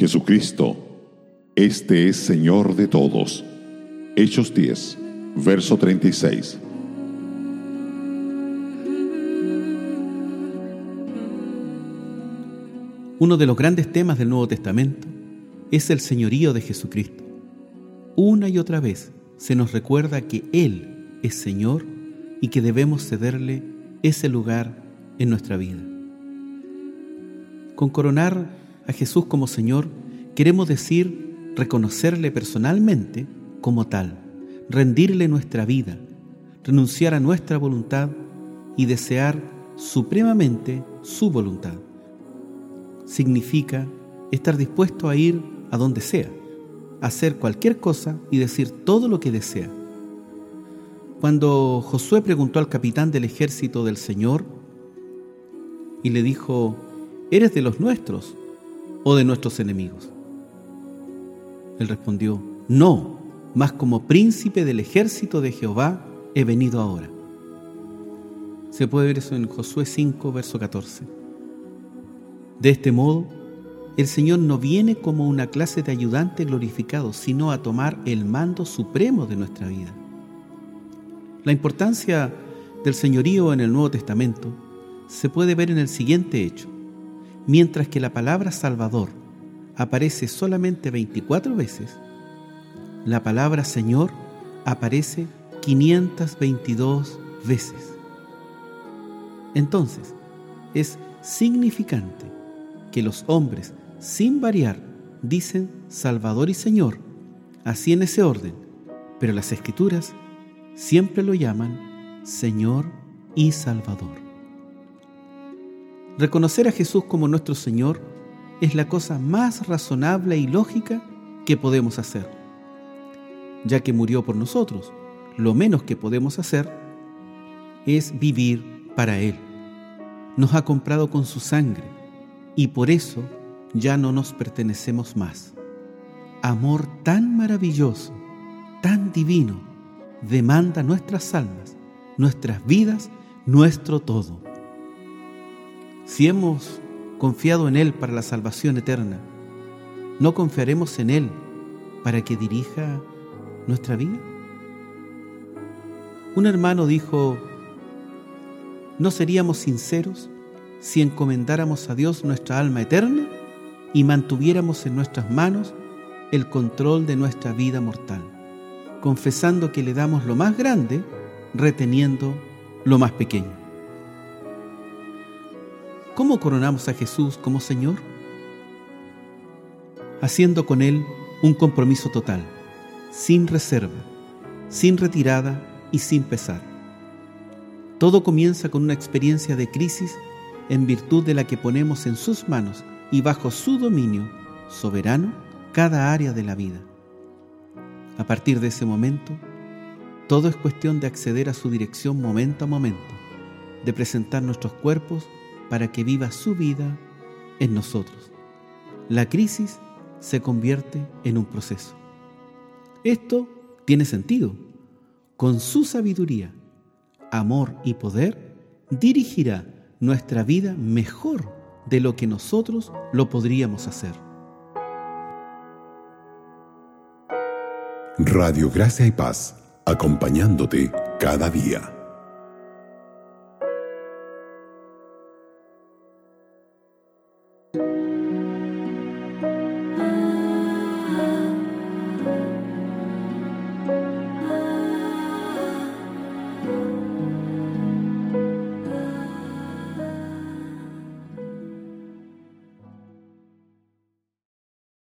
Jesucristo, este es Señor de todos. Hechos 10, verso 36. Uno de los grandes temas del Nuevo Testamento es el señorío de Jesucristo. Una y otra vez se nos recuerda que Él es Señor y que debemos cederle ese lugar en nuestra vida. Con coronar a Jesús como Señor, queremos decir reconocerle personalmente como tal, rendirle nuestra vida, renunciar a nuestra voluntad y desear supremamente su voluntad significa estar dispuesto a ir a donde sea, hacer cualquier cosa y decir todo lo que desea. Cuando Josué preguntó al capitán del ejército del Señor y le dijo, ¿eres de los nuestros o de nuestros enemigos? Él respondió, no, mas como príncipe del ejército de Jehová he venido ahora. Se puede ver eso en Josué 5, verso 14. De este modo, el Señor no viene como una clase de ayudante glorificado, sino a tomar el mando supremo de nuestra vida. La importancia del señorío en el Nuevo Testamento se puede ver en el siguiente hecho. Mientras que la palabra Salvador aparece solamente 24 veces, la palabra Señor aparece 522 veces. Entonces, es significante que los hombres, sin variar, dicen Salvador y Señor, así en ese orden, pero las escrituras siempre lo llaman Señor y Salvador. Reconocer a Jesús como nuestro Señor es la cosa más razonable y lógica que podemos hacer. Ya que murió por nosotros, lo menos que podemos hacer es vivir para Él. Nos ha comprado con su sangre y por eso ya no nos pertenecemos más. Amor tan maravilloso, tan divino, demanda nuestras almas, nuestras vidas, nuestro todo. Si hemos confiado en Él para la salvación eterna, ¿no confiaremos en Él para que dirija nuestra vida? Un hermano dijo, ¿no seríamos sinceros si encomendáramos a Dios nuestra alma eterna y mantuviéramos en nuestras manos el control de nuestra vida mortal, confesando que le damos lo más grande, reteniendo lo más pequeño. ¿Cómo coronamos a Jesús como Señor? Haciendo con Él un compromiso total, sin reserva, sin retirada y sin pesar. Todo comienza con una experiencia de crisis en virtud de la que ponemos en sus manos y bajo su dominio soberano cada área de la vida. A partir de ese momento, todo es cuestión de acceder a su dirección momento a momento, de presentar nuestros cuerpos para que viva su vida en nosotros. La crisis se convierte en un proceso. Esto tiene sentido. Con su sabiduría, amor y poder, dirigirá nuestra vida mejor de lo que nosotros lo podríamos hacer. Radio Gracia y Paz, acompañándote cada día.